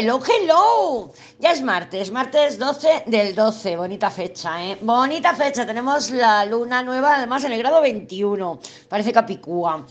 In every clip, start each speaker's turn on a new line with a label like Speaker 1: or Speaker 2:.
Speaker 1: hello, hello. Ya es martes, martes 12 del 12. Bonita fecha, ¿eh? Bonita fecha. Tenemos la luna nueva, además en el grado 21. Parece Capicúa.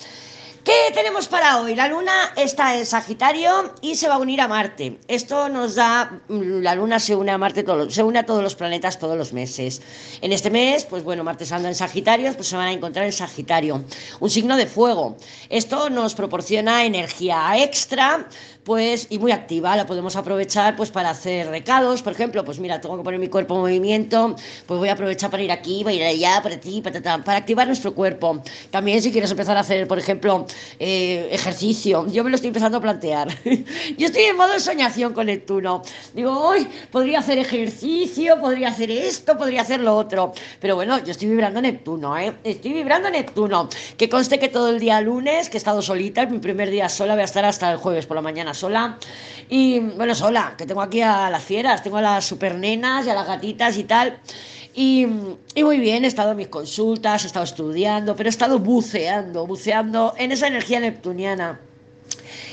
Speaker 1: ¿Qué tenemos para hoy? La luna está en Sagitario y se va a unir a Marte. Esto nos da, mm, la luna se une a Marte, se une a todos los planetas todos los meses. En este mes, pues bueno, Marte anda en Sagitario, pues se van a encontrar en Sagitario, un signo de fuego. Esto nos proporciona energía extra, pues, y muy activa, la podemos aprovechar pues para hacer recados, por ejemplo, pues mira, tengo que poner mi cuerpo en movimiento, pues voy a aprovechar para ir aquí, para ir allá, para ti, para, para activar nuestro cuerpo. También si quieres empezar a hacer, por ejemplo, eh, ejercicio. Yo me lo estoy empezando a plantear. Yo estoy en modo soñación con Neptuno. Digo, hoy podría hacer ejercicio, podría hacer esto, podría hacer lo otro. Pero bueno, yo estoy vibrando Neptuno, ¿eh? Estoy vibrando Neptuno. Que conste que todo el día lunes, que he estado solita, mi primer día sola, voy a estar hasta el jueves por la mañana sola. Y bueno, sola, que tengo aquí a las fieras, tengo a las supernenas y a las gatitas y tal. Y, muy bien, he estado mis consultas, he estado estudiando, pero he estado buceando, buceando en esa energía neptuniana.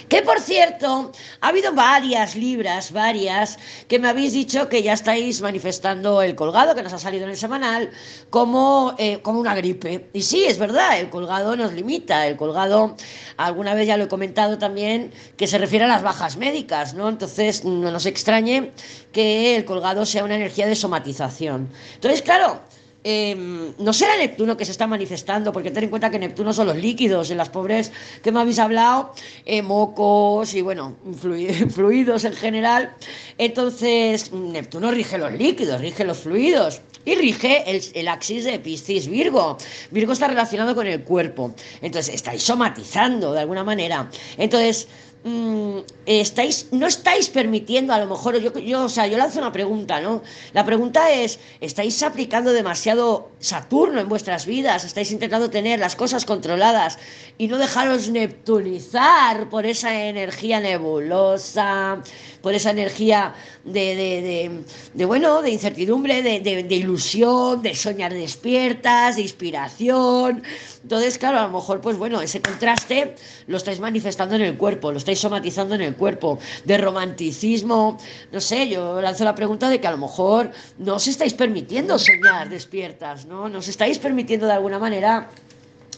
Speaker 1: Que por cierto, ha habido varias libras, varias, que me habéis dicho que ya estáis manifestando el colgado que nos ha salido en el semanal como, eh, como una gripe. Y sí, es verdad, el colgado nos limita. El colgado, alguna vez ya lo he comentado también, que se refiere a las bajas médicas, ¿no? Entonces, no nos extrañe que el colgado sea una energía de somatización. Entonces, claro, Em, no será Neptuno que se está manifestando, porque ten en cuenta que Neptuno son los líquidos, en las pobres que me habéis hablado, eh, mocos y bueno, fluidos en general. Entonces, Neptuno rige los líquidos, rige los fluidos y rige el, axis de Piscis Virgo. Virgo está relacionado con el cuerpo, entonces estáis somatizando de alguna manera. Entonces, Mm, estáis, no estáis permitiendo, a lo mejor, yo, yo, o sea, yo lanzo una pregunta, ¿no? La pregunta es, ¿estáis aplicando demasiado Saturno en vuestras vidas? ¿Estáis intentando tener las cosas controladas y no dejaros neptunizar por esa energía nebulosa, por esa energía de, de, bueno, de incertidumbre, de, ilusión, de soñar despiertas, de inspiración? Entonces, claro, a lo mejor, pues bueno, ese contraste lo estáis manifestando en el cuerpo, lo estáis somatizando en el cuerpo, de romanticismo, no sé, yo lanzo la pregunta de que a lo mejor no os estáis permitiendo soñar despiertas, ¿no? Nos estáis permitiendo de alguna manera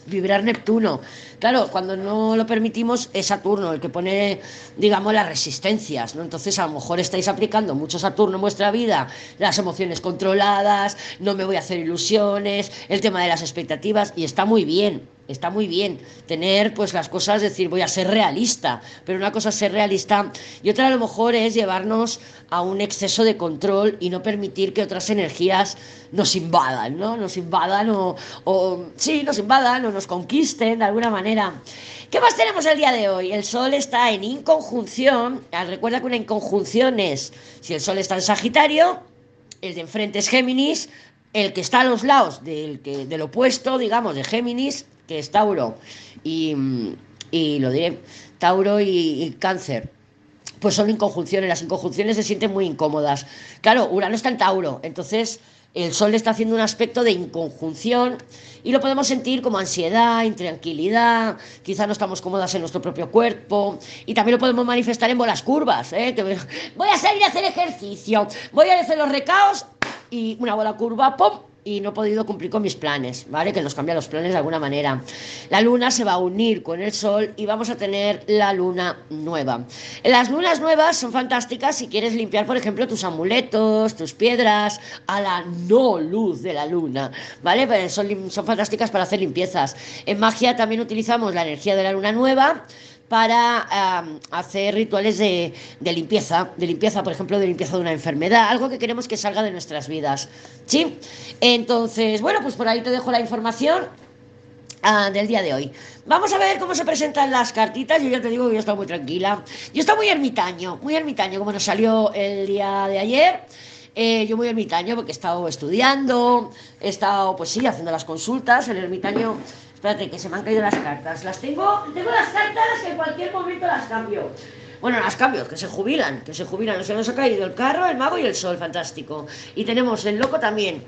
Speaker 1: vibrar Neptuno. Claro, cuando no lo permitimos es Saturno el que pone, digamos, las resistencias, ¿no? Entonces a lo mejor estáis aplicando mucho Saturno en vuestra vida, las emociones controladas, no me voy a hacer ilusiones, el tema de las expectativas, y está muy bien, está muy bien tener pues las cosas, decir, voy a ser realista, pero una cosa es ser realista y otra a lo mejor es llevarnos a un exceso de control y no permitir que otras energías nos invadan, ¿no? Nos invadan o, o sí, nos invadan o nos conquisten de alguna manera. ¿Qué más tenemos el día de hoy? El Sol está en inconjunción. Ah, recuerda que una inconjunción es, si el Sol está en Sagitario, el de enfrente es Géminis, el que está a los lados del, que, del opuesto, digamos, de Géminis, que es Tauro y, lo diré, Tauro y, Cáncer pues son inconjunciones. Las inconjunciones se sienten muy incómodas. Claro, Urano está en Tauro, entonces el Sol está haciendo un aspecto de inconjunción y lo podemos sentir como ansiedad, intranquilidad, quizá no estamos cómodas en nuestro propio cuerpo y también lo podemos manifestar en bolas curvas. ¿eh? voy a salir a hacer ejercicio, voy a hacer los recaos y una bola curva, ¡pum! Y no he podido cumplir con mis planes, ¿vale? Que nos cambia los planes de alguna manera. La luna se va a unir con el sol y vamos a tener la luna nueva. Las lunas nuevas son fantásticas si quieres limpiar, por ejemplo, tus amuletos, tus piedras a la no luz de la luna, ¿vale? Pues son, son fantásticas para hacer limpiezas. En magia también utilizamos la energía de la luna nueva para hacer rituales de, limpieza, de limpieza, por ejemplo, de limpieza de una enfermedad, algo que queremos que salga de nuestras vidas. ¿Sí? Entonces, bueno, pues por ahí te dejo la información. Ah, del día de hoy. Vamos a ver cómo se presentan las cartitas. Yo ya te digo que yo estoy muy tranquila. Yo estoy muy ermitaño, muy ermitaño, como nos salió el día de ayer. Eh, yo muy ermitaño porque he estado estudiando, he estado, pues sí, haciendo las consultas. El ermitaño Espérate, que se me han caído las cartas. Las tengo, tengo las cartas que en cualquier momento las cambio. Bueno, las cambios, que se jubilan, que se jubilan. Se nos ha caído el carro, el mago y el sol, fantástico. Y tenemos el loco también,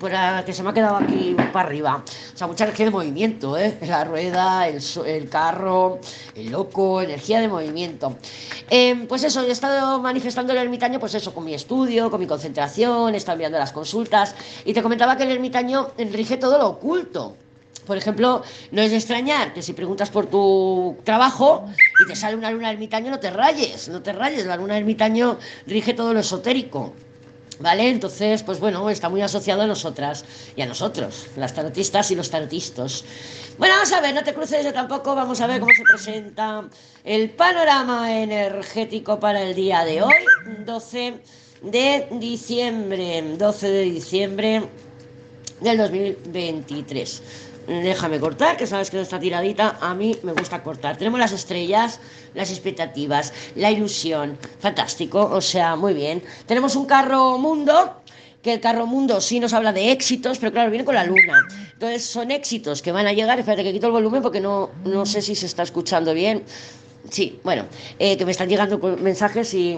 Speaker 1: que se me ha quedado aquí para arriba. O sea, mucha energía de movimiento, ¿eh? La rueda, el, el carro, el loco, energía de movimiento. Em, pues eso, he estado manifestando el ermitaño, pues eso, con mi estudio, con mi concentración, he estado enviando las consultas. Y te comentaba que el ermitaño rige todo lo oculto. Por ejemplo, no es de extrañar que si preguntas por tu trabajo y te sale una luna ermitaño, no te rayes, no te rayes. La luna ermitaño rige todo lo esotérico. ¿Vale? Entonces, pues bueno, está muy asociado a nosotras y a nosotros, las tarotistas y los tarotistas. Bueno, vamos a ver, no te cruces yo tampoco, vamos a ver cómo se presenta el panorama energético para el día de hoy, 12 de diciembre, 12 de diciembre del 2023 déjame cortar, que sabes que esta tiradita a mí me gusta cortar. Tenemos las estrellas, las expectativas, la ilusión, fantástico, o sea, muy bien. Tenemos un carro mundo, que el carro mundo sí nos habla de éxitos, pero claro, viene con la luna. Entonces son éxitos que van a llegar, espérate que quito el volumen porque no, no sé si se está escuchando bien. Sí, bueno, eh, que me están llegando mensajes y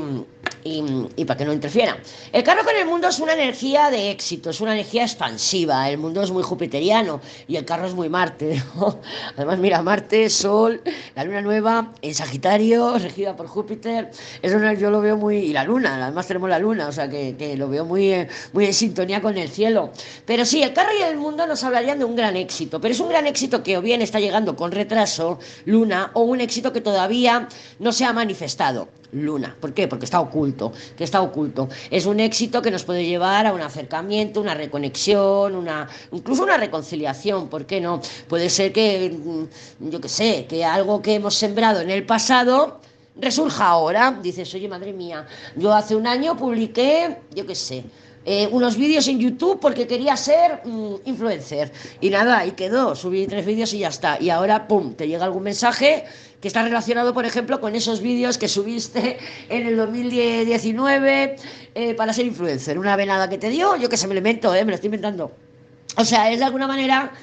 Speaker 1: y, para que no interfiera. El carro con el mundo es una energía de éxito, es una energía expansiva. El mundo es muy jupiteriano y el carro es muy Marte. Además, mira, Marte, Sol, la luna nueva en Sagitario, regida por Júpiter. Eso yo lo veo muy. Y la luna, además tenemos la luna, o sea que, que lo veo muy, eh, muy en sintonía con el cielo. Pero sí, el carro y el mundo nos hablarían de un gran éxito, pero es un gran éxito que o bien está llegando con retraso, luna, o un éxito que todavía no se ha manifestado luna. ¿Por qué? Porque está oculto, que está oculto. Es un éxito que nos puede llevar a un acercamiento, una reconexión, una, incluso una reconciliación, ¿por qué no? Puede ser que, mm, yo qué sé, que algo que hemos sembrado en el pasado resurja ahora. Dices, oye, madre mía, yo hace un año publiqué, yo qué sé, eh, unos vídeos en YouTube porque quería ser mm, influencer. Y nada, y quedó, subí tres vídeos y ya está. Y ahora, ¡pum!, te llega algún mensaje que está relacionado, por ejemplo, con esos vídeos que subiste en el 2019 eh, para ser influencer. Una venada que te dio, yo que se me elemento, eh, me lo estoy inventando. O sea, es de alguna manera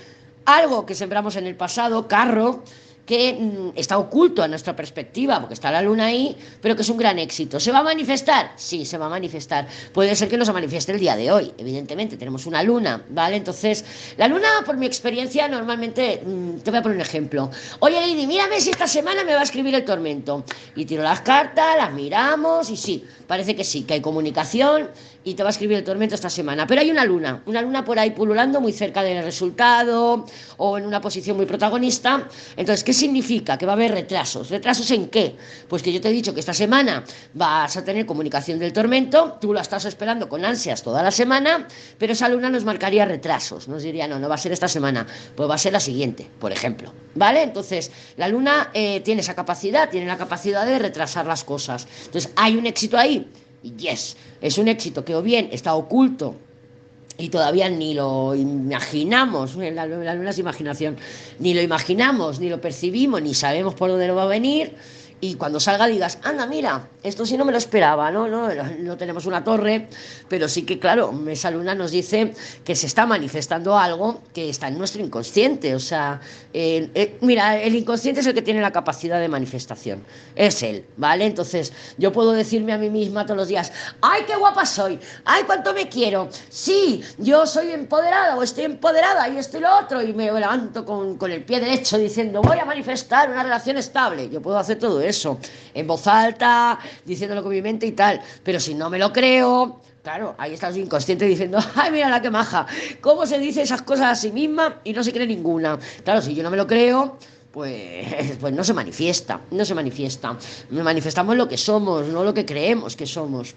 Speaker 1: algo que sembramos en el pasado, carro, que mm, está oculto a nuestra perspectiva, porque está la luna ahí, pero que es un gran éxito. ¿Se va a manifestar? Sí, se va a manifestar. Puede ser que no se manifieste el día de hoy, evidentemente, tenemos una luna, ¿vale? Entonces, la luna, por mi experiencia, normalmente, mm, te voy a poner un ejemplo. Oye, Lady, mírame si esta semana me va a escribir el tormento. Y tiro las cartas, las miramos, y sí, parece que sí, que hay comunicación, y te va a escribir el tormento esta semana. Pero hay una luna, una luna por ahí pululando muy cerca del resultado o en una posición muy protagonista. Entonces, ¿qué significa? Que va a haber retrasos. ¿Retrasos en qué? Pues que yo te he dicho que esta semana vas a tener comunicación del tormento, tú la estás esperando con ansias toda la semana, pero esa luna nos marcaría retrasos. Nos diría, no, no va a ser esta semana, pues va a ser la siguiente, por ejemplo. ¿Vale? Entonces, la luna eh, tiene esa capacidad, tiene la capacidad de retrasar las cosas. Entonces, ¿hay un éxito ahí? Yes, es un éxito que o bien está oculto. Y todavía ni lo imaginamos, la, la luna es imaginación, ni lo imaginamos, ni lo percibimos, ni sabemos por dónde lo va a venir, y cuando salga digas, anda, mira, esto sí no me lo esperaba, ¿no? No, no tenemos una torre, pero sí que, claro, esa luna nos dice que se está manifestando algo que está en nuestro inconsciente. O sea, mira, el inconsciente es el que tiene la capacidad de manifestación, es él, ¿vale? Entonces, yo puedo decirme a mí misma todos los días, ¡ay, qué guapa soy! ¡ay, cuánto me quiero! Sí, yo soy empoderada o estoy empoderada y estoy lo otro, y me levanto con, con el pie derecho diciendo, voy a manifestar una relación estable. Yo puedo hacer todo eso eso, en voz alta, diciéndolo con mi mente y tal. Pero si no me lo creo, claro, ahí está su inconsciente diciendo, ay, mira la que maja, ¿cómo se dice esas cosas a sí misma y no se cree ninguna? Claro, si yo no me lo creo, pues, pues no se manifiesta, no se manifiesta. Manifestamos lo que somos, no lo que creemos que somos.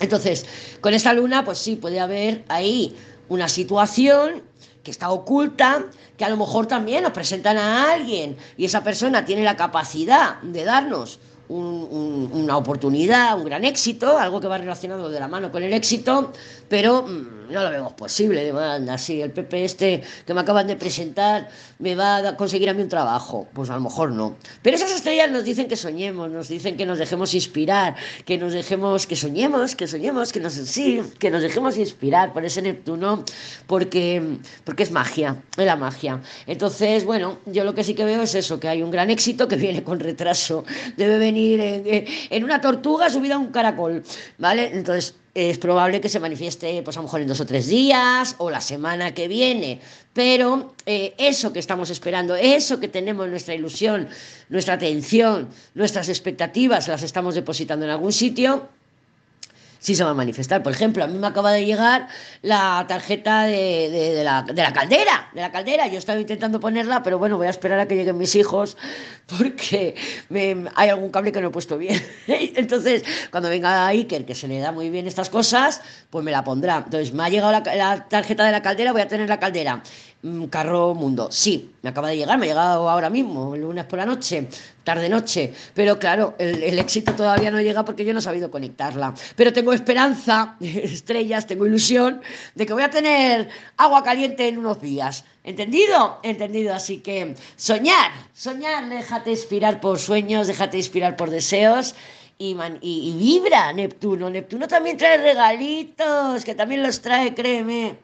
Speaker 1: Entonces, con esta luna, pues sí, puede haber ahí una situación que está oculta, que a lo mejor también nos presentan a alguien y esa persona tiene la capacidad de darnos una oportunidad, un gran éxito, algo que va relacionado de la mano con el éxito, pero mm, no lo vemos posible, demanda, sí, el PP este que me acaban de presentar me va a conseguir a mí un trabajo, pues a lo mejor no. Pero esas estrellas nos dicen que soñemos, nos dicen que nos dejemos inspirar, que nos dejemos, que soñemos, que soñemos, que nos, sí, que nos dejemos inspirar por ese Neptuno, porque, porque es magia, es la magia. Entonces, bueno, yo lo que sí que veo es eso, que hay un gran éxito que viene con retraso, debe venir en, en una tortuga subida a un caracol, ¿vale? Entonces, es probable que se manifieste, pues a lo mejor en dos o tres días o la semana que viene. Pero eh, eso que estamos esperando, eso que tenemos, nuestra ilusión, nuestra atención, nuestras expectativas, las estamos depositando en algún sitio sí se va a manifestar. Por ejemplo, a mí me acaba de llegar la tarjeta de, la, de, la, caldera, de la caldera. Yo estaba intentando ponerla, pero bueno, voy a esperar a que lleguen mis hijos porque me, hay algún cable que no he puesto bien. Entonces, cuando venga Iker, que se le da muy bien estas cosas, pues me la pondrá. Entonces, me ha llegado la, la tarjeta de la caldera, voy a tener la caldera. Mm, carro Mundo. Sí, me acaba de llegar, me ha llegado ahora mismo, el lunes por la noche, tarde-noche. Pero claro, el, éxito todavía no llega porque yo no he sabido conectarla. Pero tengo esperanza, estrellas, tengo ilusión de que voy a tener agua caliente en unos días. ¿Entendido? Entendido. Así que soñar, soñar, déjate inspirar por sueños, déjate inspirar por deseos. Y, y, y vibra Neptuno. Neptuno también trae regalitos, que también los trae, créeme.